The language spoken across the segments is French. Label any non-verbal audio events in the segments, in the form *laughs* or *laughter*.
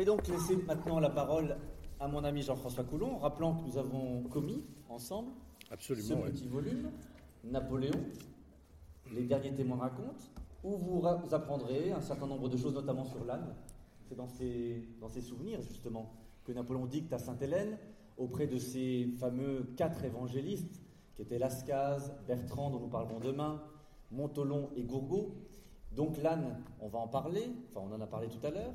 vais donc laisser maintenant la parole à mon ami Jean-François Coulon, rappelant que nous avons commis ensemble Absolument, ce ouais. petit volume, Napoléon, les derniers témoins racontent, où vous apprendrez un certain nombre de choses, notamment sur l'âne. C'est dans ses souvenirs, justement, que Napoléon dicte à Sainte-Hélène, auprès de ces fameux quatre évangélistes, qui étaient Lascaz, Bertrand, dont nous parlerons demain, Montolon et Gourgaud. Donc l'âne, on va en parler, enfin on en a parlé tout à l'heure.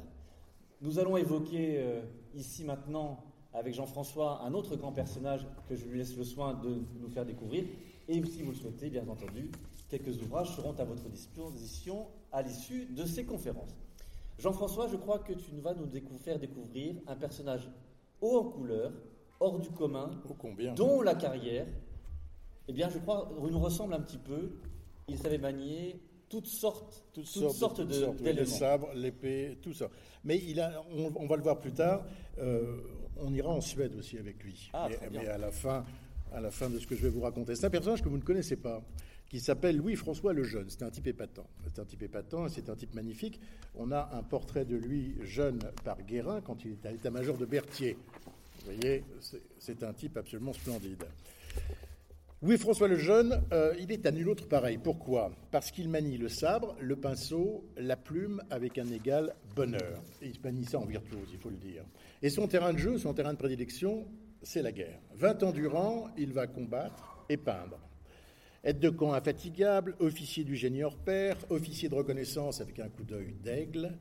Nous allons évoquer euh, ici maintenant, avec Jean-François, un autre grand personnage que je lui laisse le soin de nous faire découvrir. Et si vous le souhaitez, bien entendu, quelques ouvrages seront à votre disposition à l'issue de ces conférences. Jean-François, je crois que tu vas nous faire découvrir un personnage haut en couleur, hors du commun, Oh, combien dont la carrière, eh bien, je crois, nous ressemble un petit peu. Il savait manier toutes sortes, toutes, toutes sortes, sortes, oui, d'éléments. les sabres, l'épée, tout ça. Mais il a, on, on va le voir plus tard. euh, on ira en Suède aussi avec lui. Ah, mais, à la fin, à la fin de ce que je vais vous raconter, c'est un personnage que vous ne connaissez pas, qui s'appelle Louis-François le Jeune. C'est un type épatant. C'est un type épatant. et C'est un type magnifique. On a un portrait de lui jeune par Guérin quand il est à l'état-major de Berthier. Vous voyez, c'est un type absolument splendide. Louis-François le Jeune, euh, il est à nul autre pareil. Pourquoi? Parce qu'il manie le sabre, le pinceau, la plume avec un égal bonheur. Il manie ça en virtuose, il faut le dire. Et son terrain de jeu, son terrain de prédilection, c'est la guerre. Vingt ans durant, il va combattre et peindre. Aide de camp infatigable, officier du génie hors pair, officier de reconnaissance avec un coup d'œil d'aigle.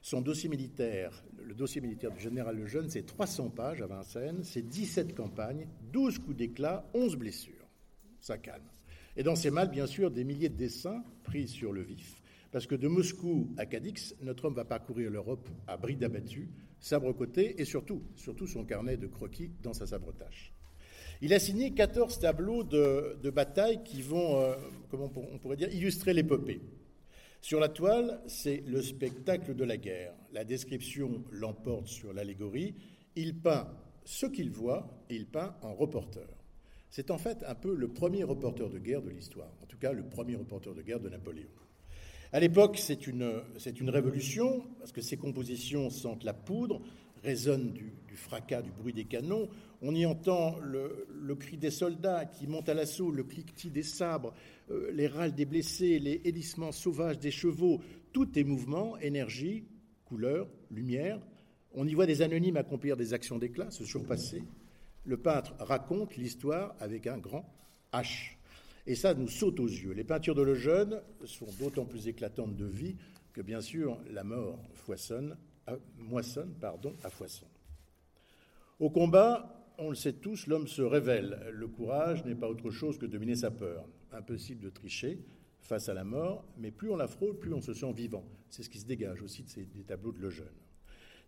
Son dossier militaire, le dossier militaire du général Lejeune, c'est 300 pages à Vincennes, c'est 17 campagnes, 12 coups d'éclat, 11 blessures. Ça calme. Et dans ces malles, bien sûr, des milliers de dessins pris sur le vif. Parce que de Moscou à Cadix, notre homme va parcourir l'Europe à bride abattue, sabre côté, et surtout, surtout son carnet de croquis dans sa sabretache. Il a signé 14 tableaux de, bataille qui vont, euh, comment on pourrait dire, illustrer l'épopée. Sur la toile, c'est le spectacle de la guerre. La description l'emporte sur l'allégorie. Il peint ce qu'il voit et il peint en reporter. C'est en fait un peu le premier reporter de guerre de l'histoire, en tout cas le premier reporter de guerre de Napoléon. À l'époque, c'est une, une révolution, parce que ces compositions sentent la poudre, résonnent du, fracas, du bruit des canons. On y entend le, le cri des soldats qui montent à l'assaut, le cliquetis des sabres, euh, les râles des blessés, les hélissements sauvages des chevaux. Tout est mouvement, énergie, couleur, lumière. On y voit des anonymes accomplir des actions d'éclat, se surpasser. Le peintre raconte l'histoire avec un grand H. Et ça nous saute aux yeux. Les peintures de Lejeune sont d'autant plus éclatantes de vie que, bien sûr, la mort à- moissonne pardon, à foisson. Au combat, on le sait tous, l'homme se révèle. Le courage n'est pas autre chose que dominer sa peur. Impossible de tricher face à la mort, mais plus on la frôle, plus on se sent vivant. C'est ce qui se dégage aussi de des tableaux de Lejeune.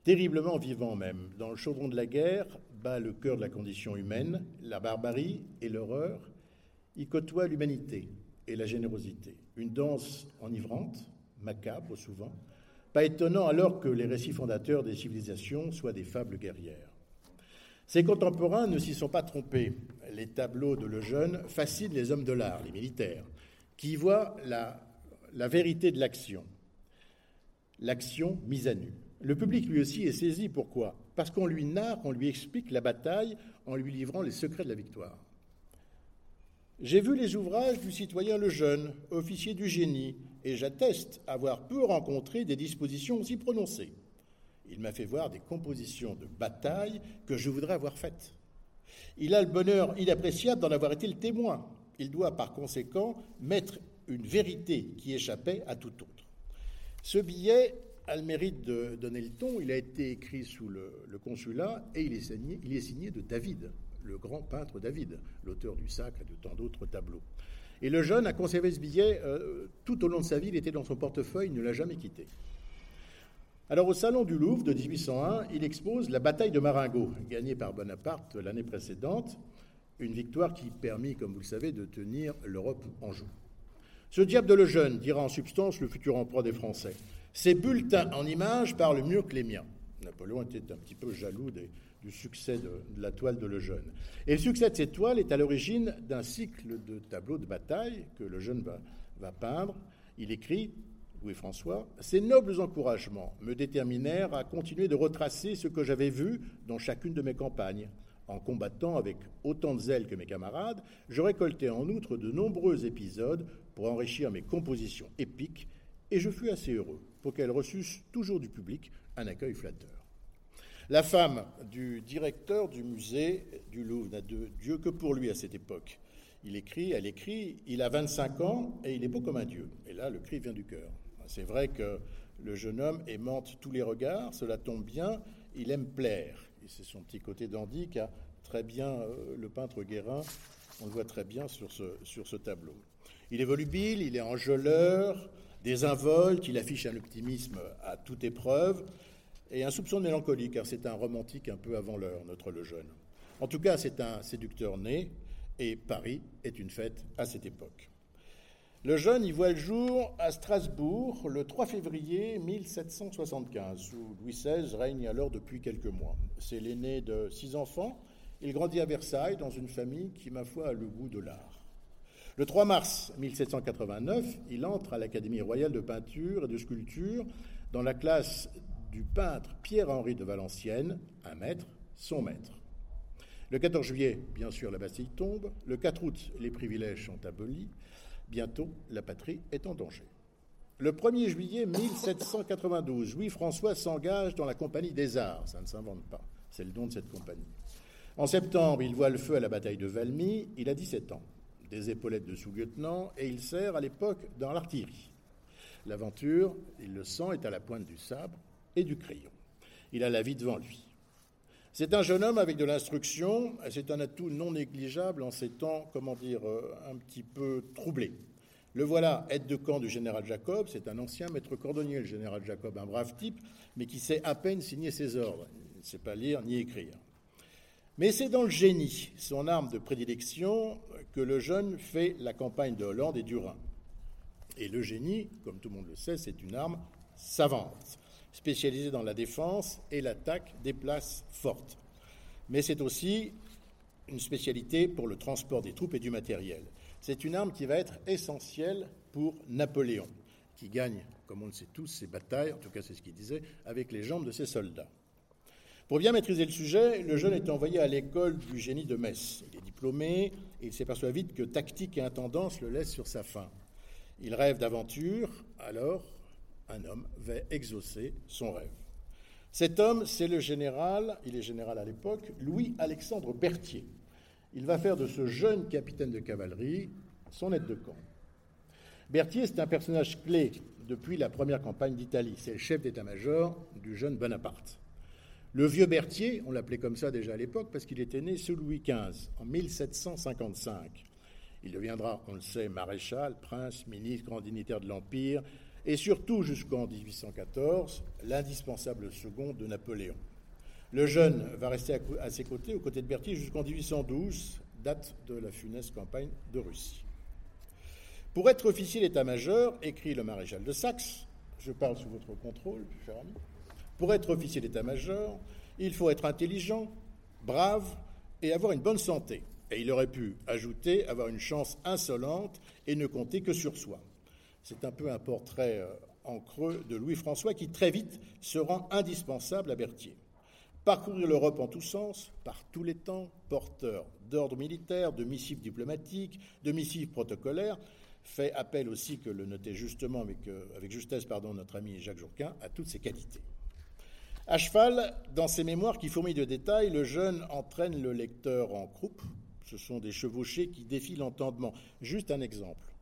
Terriblement vivant même. Dans le chaudron de la guerre bat le cœur de la condition humaine, la barbarie et l'horreur. Il côtoie l'humanité et la générosité. Une danse enivrante, macabre souvent, pas étonnant alors que les récits fondateurs des civilisations soient des fables guerrières. Ses contemporains ne s'y sont pas trompés. Les tableaux de Lejeune fascinent les hommes de l'art, les militaires, qui y voient la, la vérité de l'action, l'action mise à nu. Le public lui aussi est saisi. Pourquoi? Parce qu'on lui narre, on lui explique la bataille en lui livrant les secrets de la victoire. J'ai vu les ouvrages du citoyen Lejeune, officier du génie, et j'atteste avoir peu rencontré des dispositions aussi prononcées. Il m'a fait voir des compositions de bataille que je voudrais avoir faites. Il a le bonheur inappréciable d'en avoir été le témoin. Il doit par conséquent mettre une vérité qui échappait à tout autre. Ce billet a le mérite de donner le ton. Il a été écrit sous le, consulat et il est, signé, il est signé de David, le grand peintre David, l'auteur du Sacre et de tant d'autres tableaux. Et le jeune a conservé ce billet euh, tout au long de sa vie. Il était dans son portefeuille, il ne l'a jamais quitté. Alors au Salon du Louvre de 1801, il expose la bataille de Marengo, gagnée par Bonaparte l'année précédente, une victoire qui permit, comme vous le savez, de tenir l'Europe en joue. Ce diable de Lejeune dira en substance le futur empereur des Français. Ses bulletins en images parlent mieux que les miens. Napoléon était un petit peu jaloux du succès de, de, la toile de Lejeune. Et le succès de cette toile est à l'origine d'un cycle de tableaux de bataille que Lejeune va, va peindre. Il écrit Louis-François, ces nobles encouragements me déterminèrent à continuer de retracer ce que j'avais vu dans chacune de mes campagnes. En combattant avec autant de zèle que mes camarades, je récoltais en outre de nombreux épisodes pour enrichir mes compositions épiques, et je fus assez heureux pour qu'elles reçussent toujours du public un accueil flatteur. La femme du directeur du musée du Louvre n'a de Dieu que pour lui à cette époque. Il écrit, elle écrit, il a 25 ans et il est beau comme un dieu. Et là, le cri vient du cœur. C'est vrai que le jeune homme aimante tous les regards, cela tombe bien, il aime plaire. Et c'est son petit côté dandy qu'a très bien euh, le peintre Guérin, on le voit très bien sur ce, sur ce tableau. Il est volubile, il est enjôleur, désinvolte, il affiche un optimisme à toute épreuve et un soupçon de mélancolie, car c'est un romantique un peu avant l'heure, notre le jeune. En tout cas, c'est un séducteur né, et Paris est une fête à cette époque. Le jeune y voit le jour à Strasbourg le 3 février 1775, où Louis XVI règne alors depuis quelques mois. C'est l'aîné de six enfants. Il grandit à Versailles dans une famille qui, ma foi, a le goût de l'art. Le 3 mars 1789, il entre à l'Académie royale de peinture et de sculpture dans la classe du peintre Pierre-Henri de Valenciennes, un maître, son maître. Le 14 juillet, bien sûr, la Bastille tombe. Le 4 août, les privilèges sont abolis. Bientôt, la patrie est en danger. Le 1er juillet 1792, Louis-François s'engage dans la Compagnie des Arts. Ça ne s'invente pas. C'est le don de cette compagnie. En septembre, il voit le feu à la bataille de Valmy. Il a 17 ans, des épaulettes de sous-lieutenant, et il sert à l'époque dans l'artillerie. L'aventure, il le sent, est à la pointe du sabre et du crayon. Il a la vie devant lui. C'est un jeune homme avec de l'instruction, c'est un atout non négligeable en ces temps, comment dire, euh, un petit peu troublés. Le voilà, aide de camp du général Jacob, c'est un ancien maître cordonnier, le général Jacob, un brave type, mais qui sait à peine signer ses ordres. Il ne sait pas lire ni écrire. Mais c'est dans le génie, son arme de prédilection, que le jeune fait la campagne de Hollande et du Rhin. Et le génie, comme tout le monde le sait, c'est une arme savante spécialisé dans la défense et l'attaque des places fortes. Mais c'est aussi une spécialité pour le transport des troupes et du matériel. C'est une arme qui va être essentielle pour Napoléon, qui gagne, comme on le sait tous, ses batailles, en tout cas c'est ce qu'il disait, avec les jambes de ses soldats. Pour bien maîtriser le sujet, le jeune est envoyé à l'école du génie de Metz. Il est diplômé et il s'aperçoit vite que tactique et intendance le laissent sur sa faim. Il rêve d'aventure, alors un homme va exaucer son rêve. Cet homme, c'est le général, il est général à l'époque, Louis-Alexandre Berthier. Il va faire de ce jeune capitaine de cavalerie son aide de camp. Berthier, c'est un personnage clé depuis la première campagne d'Italie. C'est le chef d'état-major du jeune Bonaparte. Le vieux Berthier, on l'appelait comme ça déjà à l'époque parce qu'il était né sous Louis XV en 1755. Il deviendra, on le sait, maréchal, prince, ministre, grand dignitaire de l'Empire, et surtout jusqu'en 1814, l'indispensable second de Napoléon. Le jeune va rester à, ses côtés, aux côtés de Berthier, jusqu'en 1812, date de la funeste campagne de Russie. Pour être officier d'état-major, écrit le maréchal de Saxe, je parle sous votre contrôle, cher ami, pour être officier d'état-major, il faut être intelligent, brave et avoir une bonne santé. Et il aurait pu ajouter avoir une chance insolente et ne compter que sur soi. C'est un peu un portrait euh, en creux de Louis-François qui très vite se rend indispensable à Berthier. Parcourir l'Europe en tous sens, par tous les temps, porteur d'ordre militaire, de missives diplomatiques, de missives protocolaires, fait appel aussi, que le notait justement euh, avec justesse pardon, notre ami Jacques Jourquin, à toutes ses qualités. À cheval, dans ses mémoires qui fourmillent de détails, le jeune entraîne le lecteur en croupe. Ce sont des chevauchés qui défient l'entendement. Juste un exemple.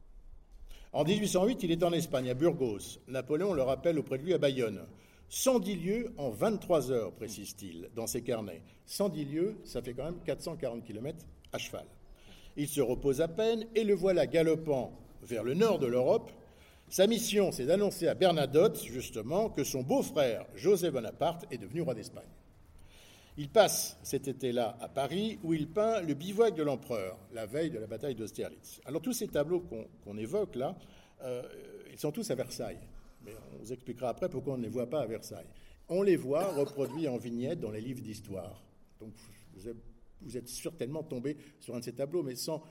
En 1808, il est en Espagne, à Burgos. Napoléon le rappelle auprès de lui à Bayonne. 110 lieues en 23 heures, précise-t-il dans ses carnets. 110 lieues, ça fait quand même 440 km à cheval. Il se repose à peine et le voilà galopant vers le nord de l'Europe. Sa mission, c'est d'annoncer à Bernadotte, justement, que son beau-frère, José Bonaparte, est devenu roi d'Espagne. Il passe cet été-là à Paris, où il peint le bivouac de l'empereur, la veille de la bataille d'Austerlitz. Alors tous ces tableaux qu'on évoque là, euh, ils sont tous à Versailles. Mais on vous expliquera après pourquoi on ne les voit pas à Versailles. On les voit *laughs* reproduits en vignettes dans les livres d'histoire. Donc vous êtes, vous êtes certainement tombé sur un de ces tableaux, mais sans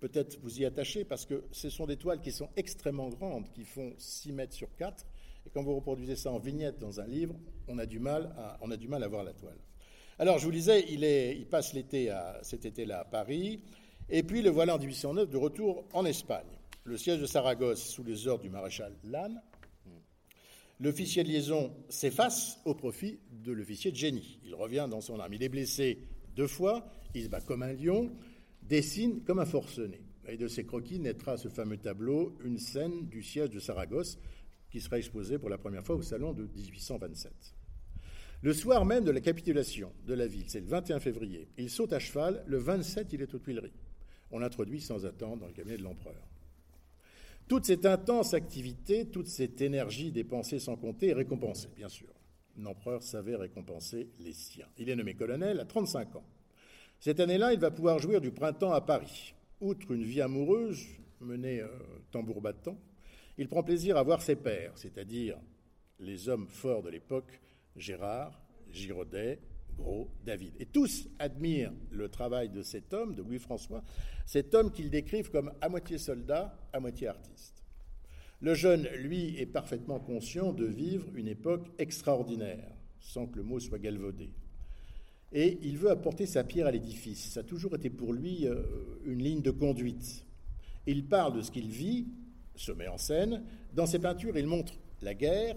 peut-être vous y attacher parce que ce sont des toiles qui sont extrêmement grandes, qui font 6 mètres sur 4. Et quand vous reproduisez ça en vignette dans un livre, on a du mal à, voir la toile. Alors, je vous disais, il, passe l'été cet été-là à Paris, et puis le voilà en 1809 de retour en Espagne. Le siège de Saragosse sous les ordres du maréchal Lannes. L'officier de liaison s'efface au profit de l'officier de génie. Il revient dans son arme. Il est blessé deux fois, il se bat comme un lion, dessine comme un forcené. Et de ces croquis naîtra ce fameux tableau, une scène du siège de Saragosse, qui sera exposé pour la première fois au salon de 1827. Le soir même de la capitulation de la ville, c'est le 21 février, il saute à cheval, le 27 il est aux Tuileries. On l'introduit sans attendre dans le cabinet de l'empereur. Toute cette intense activité, toute cette énergie dépensée sans compter est récompensée, bien sûr. L'empereur savait récompenser les siens. Il est nommé colonel à 35 ans. Cette année-là, il va pouvoir jouir du printemps à Paris. Outre une vie amoureuse menée euh, tambour battant, il prend plaisir à voir ses pères, c'est-à-dire les hommes forts de l'époque, Gérard, Giraudet, Gros, David. Et tous admirent le travail de cet homme, de Louis-François, cet homme qu'ils décrivent comme à moitié soldat, à moitié artiste. Le jeune, lui, est parfaitement conscient de vivre une époque extraordinaire, sans que le mot soit galvaudé. Et il veut apporter sa pierre à l'édifice. Ça a toujours été pour lui euh, une ligne de conduite. Il parle de ce qu'il vit, se met en scène. Dans ses peintures, il montre la guerre.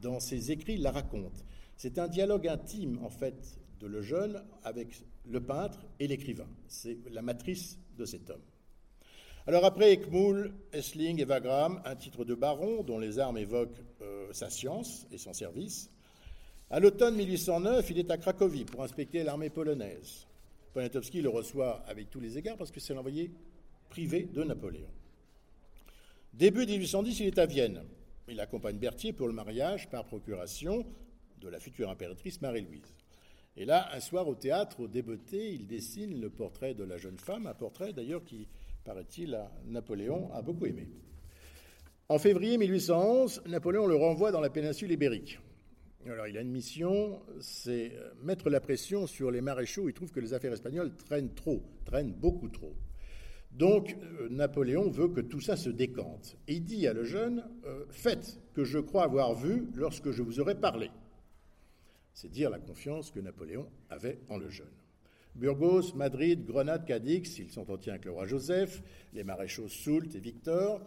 Dans ses écrits, il la raconte. C'est un dialogue intime, en fait, de le jeune avec le peintre et l'écrivain. C'est la matrice de cet homme. Alors après Ekmoul, Essling et Wagram, un titre de baron dont les armes évoquent euh, sa science et son service. À l'automne 1809, il est à Cracovie pour inspecter l'armée polonaise. Poniatowski le reçoit avec tous les égards parce que c'est l'envoyé privé de Napoléon. Début 1810, il est à Vienne. Il accompagne Berthier pour le mariage par procuration de la future impératrice Marie-Louise. Et là, un soir au théâtre, au débeauté, il dessine le portrait de la jeune femme, un portrait d'ailleurs qui, paraît-il, Napoléon a beaucoup aimé. En février 1811, Napoléon le renvoie dans la péninsule ibérique. Alors, il a une mission, c'est mettre la pression sur les maréchaux. Il trouve que les affaires espagnoles traînent trop, traînent beaucoup trop. Donc, euh, Napoléon veut que tout ça se décante. Il dit à le jeune euh, Faites que je crois avoir vu lorsque je vous aurai parlé. C'est dire la confiance que Napoléon avait en le jeune. Burgos, Madrid, Grenade, Cadix, il s'entretient avec le roi Joseph, les maréchaux Soult et Victor.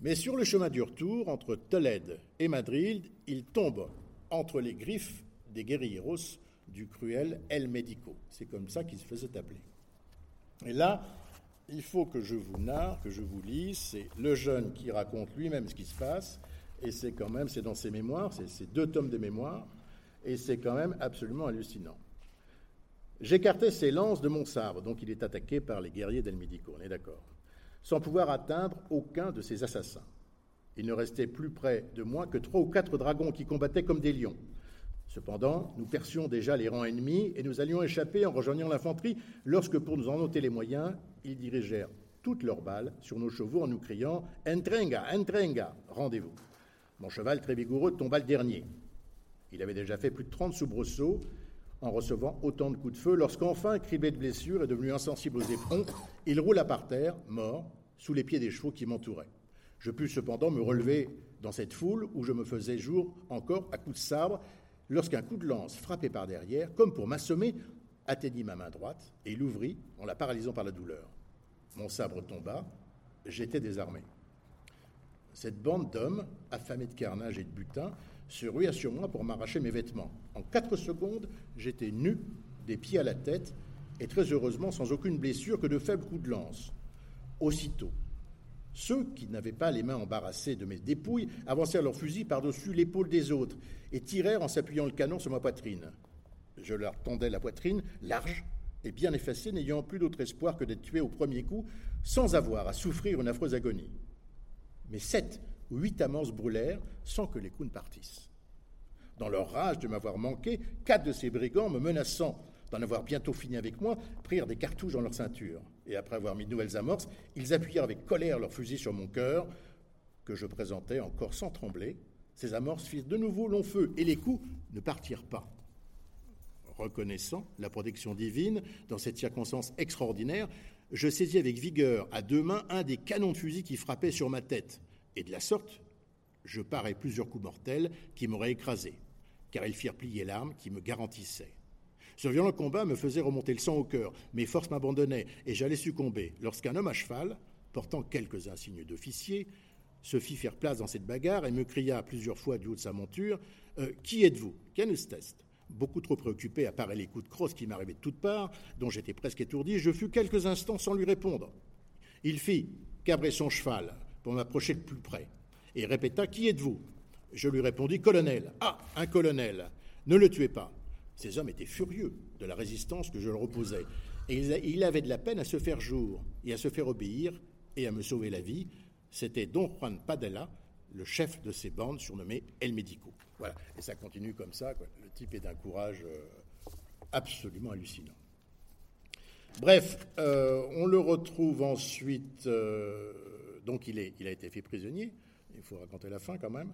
Mais sur le chemin du retour, entre Tolède et Madrid, il tombe entre les griffes des guerrilleros du cruel El Médico. C'est comme ça qu'il se faisait appeler. Et là, il faut que je vous narre, que je vous lise. C'est le jeune qui raconte lui-même ce qui se passe. Et c'est quand même, c'est dans ses mémoires, c'est ces deux tomes de mémoires. Et c'est quand même absolument hallucinant. J'écartais ses lances de mon sabre, donc il est attaqué par les guerriers d'El Médico, on est d'accord, sans pouvoir atteindre aucun de ses assassins. Il ne restait plus près de moi que trois ou quatre dragons qui combattaient comme des lions. Cependant, nous percions déjà les rangs ennemis et nous allions échapper en rejoignant l'infanterie lorsque, pour nous en ôter les moyens, ils dirigèrent toutes leurs balles sur nos chevaux en nous criant Entrenga, entrenga, rendez-vous. Mon cheval très vigoureux tomba le dernier. Il avait déjà fait plus de 30 soubresauts en recevant autant de coups de feu lorsqu'enfin, criblé de blessures et devenu insensible aux éperons, il roula par terre, mort, sous les pieds des chevaux qui m'entouraient. Je pus cependant me relever dans cette foule où je me faisais jour encore à coups de sabre, lorsqu'un coup de lance frappé par derrière, comme pour m'assommer, atteignit ma main droite et l'ouvrit en la paralysant par la douleur. Mon sabre tomba, j'étais désarmé. Cette bande d'hommes, affamés de carnage et de butin, se rua sur moi pour m'arracher mes vêtements. En quatre secondes, j'étais nu, des pieds à la tête, et très heureusement sans aucune blessure que de faibles coups de lance. Aussitôt, ceux qui n'avaient pas les mains embarrassées de mes dépouilles avancèrent leurs fusils par-dessus l'épaule des autres et tirèrent en s'appuyant le canon sur ma poitrine. Je leur tendais la poitrine, large et bien effacée, n'ayant plus d'autre espoir que d'être tué au premier coup, sans avoir à souffrir une affreuse agonie. Mais sept ou huit amorces brûlèrent sans que les coups ne partissent. Dans leur rage de m'avoir manqué, quatre de ces brigands, me menaçant d'en avoir bientôt fini avec moi, prirent des cartouches dans leur ceinture. Et après avoir mis de nouvelles amorces, ils appuyèrent avec colère leurs fusils sur mon cœur, que je présentais encore sans trembler. Ces amorces firent de nouveau long feu, et les coups ne partirent pas. Reconnaissant la protection divine dans cette circonstance extraordinaire, je saisis avec vigueur à deux mains un des canons de fusil qui frappait sur ma tête, et de la sorte, je parais plusieurs coups mortels qui m'auraient écrasé, car ils firent plier l'arme qui me garantissait. Ce violent combat me faisait remonter le sang au cœur, mes forces m'abandonnaient et j'allais succomber, lorsqu'un homme à cheval, portant quelques insignes d'officier, se fit faire place dans cette bagarre et me cria plusieurs fois du haut de sa monture euh, Qui êtes-vous? Test? Beaucoup trop préoccupé à parer les coups de crosse qui m'arrivaient de toutes parts, dont j'étais presque étourdi, je fus quelques instants sans lui répondre. Il fit cabrer son cheval pour m'approcher de plus près et répéta Qui êtes-vous? Je lui répondis Colonel. Ah, un colonel. Ne le tuez pas. Ces hommes étaient furieux de la résistance que je leur opposais, et il avait de la peine à se faire jour et à se faire obéir et à me sauver la vie. C'était Don Juan Padella, le chef de ces bandes surnommé El Médico. Voilà, et ça continue comme ça. Le type est d'un courage euh, absolument hallucinant. Bref, euh, on le retrouve ensuite. Euh, donc, il, il a été fait prisonnier. Il faut raconter la fin quand même.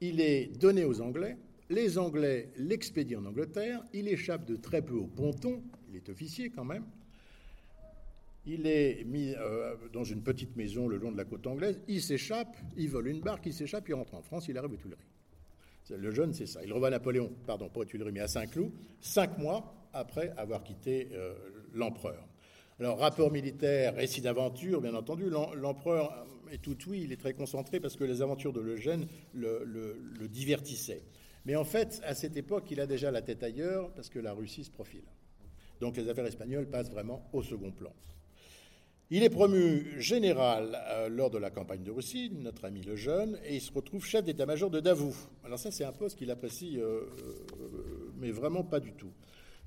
Il est donné aux Anglais. Les Anglais l'expédient en Angleterre. Il échappe de très peu au ponton. Il est officier quand même. Il est mis euh, dans une petite maison le long de la côte anglaise. Il s'échappe. Il vole une barque. Il s'échappe. Il rentre en France. Il arrive aux Tuileries. Le jeune, c'est ça. Il revoit Napoléon, pardon, pas aux Tuileries, mais à Saint-Cloud, cinq mois après avoir quitté euh, l'empereur. Alors, rapport militaire, récit d'aventure, bien entendu. L'empereur est tout oui, il est très concentré parce que les aventures de Lejeune le, le, divertissaient. Mais en fait, à cette époque, il a déjà la tête ailleurs parce que la Russie se profile. Donc les affaires espagnoles passent vraiment au second plan. Il est promu général euh, lors de la campagne de Russie, notre ami Lejeune, et il se retrouve chef d'état-major de Davout. Alors ça, c'est un poste qu'il apprécie, euh, euh, mais vraiment pas du tout.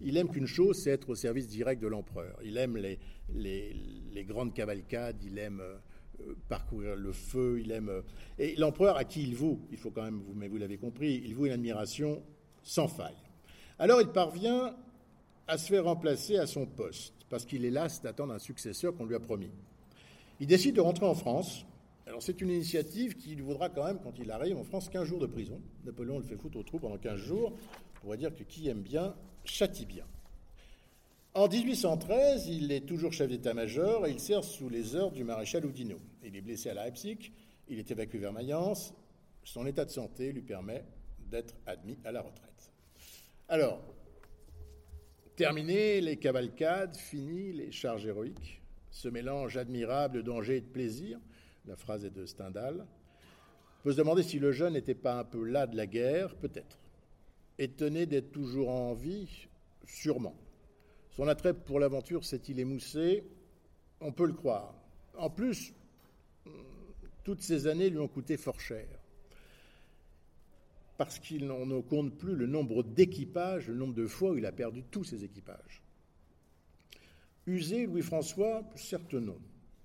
Il aime qu'une chose, c'est être au service direct de l'empereur. Il aime les, les, grandes cavalcades, il aime parcourir le feu, il aime... Euh, et l'empereur, à qui il voue, il faut quand même, mais vous l'avez compris, il voue une admiration sans faille. Alors il parvient à se faire remplacer à son poste, parce qu'il est las d'attendre un successeur qu'on lui a promis. Il décide de rentrer en France. Alors c'est une initiative qui lui vaudra quand même, quand il arrive en France, 15 jours de prison. Napoléon le fait foutre au trou pendant 15 jours. On pourrait dire que qui aime bien châtie bien. En 1813, il est toujours chef d'état-major et il sert sous les ordres du maréchal Oudinot. Il est blessé à Leipzig, il est évacué vers Mayence. Son état de santé lui permet d'être admis à la retraite. Alors, terminé les cavalcades, fini les charges héroïques, ce mélange admirable de danger et de plaisir, la phrase est de Stendhal. Peut se demander si le jeune n'était pas un peu là de la guerre, peut-être. Étonné d'être toujours en vie, sûrement. Son attrait pour l'aventure s'est-il émoussé On peut le croire. En plus, toutes ces années lui ont coûté fort cher. Parce qu'il ne compte plus le nombre d'équipages, le nombre de fois où il a perdu tous ses équipages. Usé, Louis-François, certes non.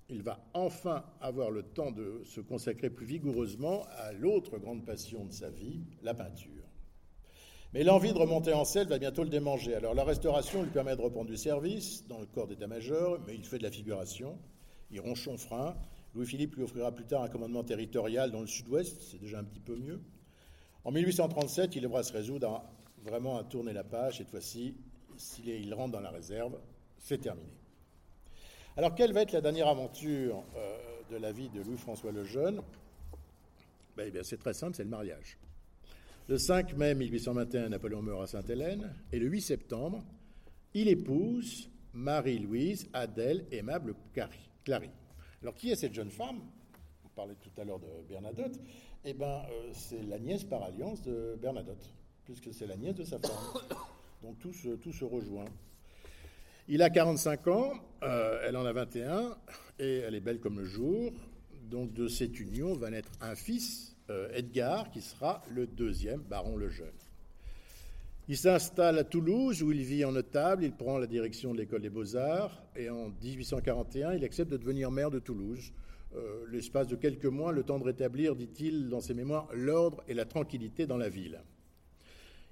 Il va enfin avoir le temps de se consacrer plus vigoureusement à l'autre grande passion de sa vie, la peinture. Mais l'envie de remonter en selle va bientôt le démanger. Alors la restauration lui permet de reprendre du service dans le corps d'état-major, mais il fait de la figuration. Il ronge. Louis-Philippe lui offrira plus tard un commandement territorial dans le sud-ouest, c'est déjà un petit peu mieux. En 1837, il devra se résoudre vraiment à tourner la page. Cette fois-ci, s'il rentre dans la réserve, c'est terminé. Alors, quelle va être la dernière aventure euh, de la vie de Louis-François le Jeune? Ben, eh C'est très simple, c'est le mariage. Le 5 mai 1821, Napoléon meurt à Sainte-Hélène, et le 8 septembre, il épouse Marie-Louise Adèle Aimable Clary. Alors, qui est cette jeune femme? On parlait tout à l'heure de Bernadotte. Eh bien, euh, c'est la nièce par alliance de Bernadotte, puisque c'est la nièce de sa femme. *coughs* Donc, tout se, rejoint. Il a 45 ans, euh, elle en a 21, et elle est belle comme le jour. Donc, de cette union va naître un fils Edgar, qui sera le deuxième baron le Jeune. Il s'installe à Toulouse, où il vit en notable, il prend la direction de l'école des beaux-arts, et en 1841, il accepte de devenir maire de Toulouse. Euh, l'espace de quelques mois, le temps de rétablir, dit-il dans ses mémoires, l'ordre et la tranquillité dans la ville.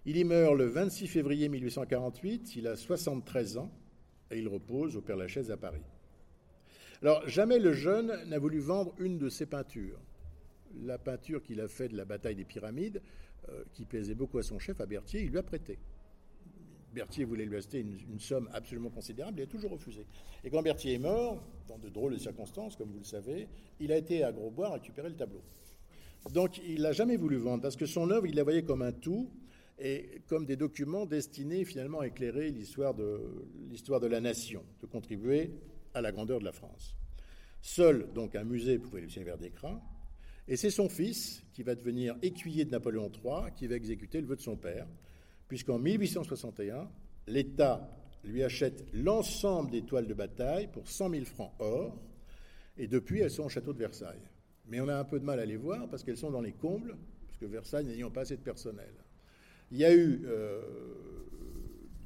Il y meurt le 26 février 1848, il a 73 ans, et il repose au Père-Lachaise à Paris. Alors, jamais le jeune n'a voulu vendre une de ses peintures la peinture qu'il a faite de la bataille des pyramides, euh, qui plaisait beaucoup à son chef, à Berthier, il lui a prêté. Berthier voulait lui acheter une, somme absolument considérable, il a toujours refusé. Et quand Berthier est mort, dans de drôles de circonstances, comme vous le savez, il a été à Grosbois récupérer le tableau. Donc il n'a jamais voulu vendre, parce que son œuvre, il la voyait comme un tout, et comme des documents destinés finalement à éclairer l'histoire de, l'histoire de la nation, de contribuer à la grandeur de la France. Seul donc un musée pouvait lui servir d'écran, et c'est son fils qui va devenir écuyer de Napoléon III qui va exécuter le vœu de son père, puisqu'en 1861, l'État lui achète l'ensemble des toiles de bataille pour 100 000 francs or, et depuis elles sont au château de Versailles. Mais on a un peu de mal à les voir parce qu'elles sont dans les combles, puisque Versailles n'ayant pas assez de personnel. Il y a eu, euh,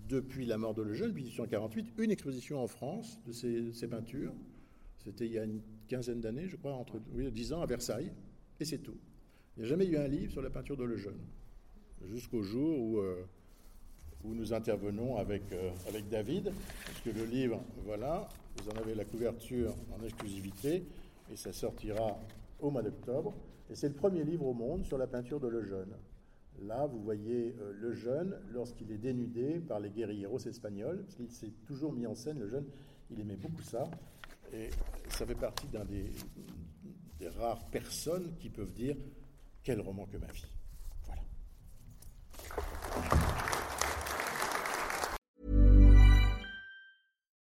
depuis la mort de Lejeune, 1848, une exposition en France de ces, peintures. C'était il y a une quinzaine d'années, je crois, entre oui, 10 ans à Versailles, et c'est tout. Il n'y a jamais eu un livre sur la peinture de Lejeune, jusqu'au jour où, euh, où nous intervenons avec, euh, avec David, parce que le livre, voilà, vous en avez la couverture en exclusivité, et ça sortira au mois d'octobre. Et c'est le premier livre au monde sur la peinture de Lejeune. Là, vous voyez euh, le jeune lorsqu'il est dénudé par les guerrilleros espagnols, parce qu'il s'est toujours mis en scène, le jeune, il aimait beaucoup ça. Et ça fait partie d'un des, rares personnes qui peuvent dire quel roman que ma vie. Voilà.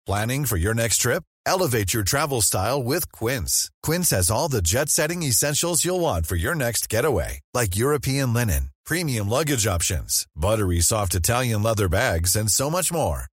Planning for your next trip? Elevate your travel style with Quince. Quince has all the jet setting essentials you'll want for your next getaway, like European linen premium luggage options, buttery soft Italian leather bags, and so much more.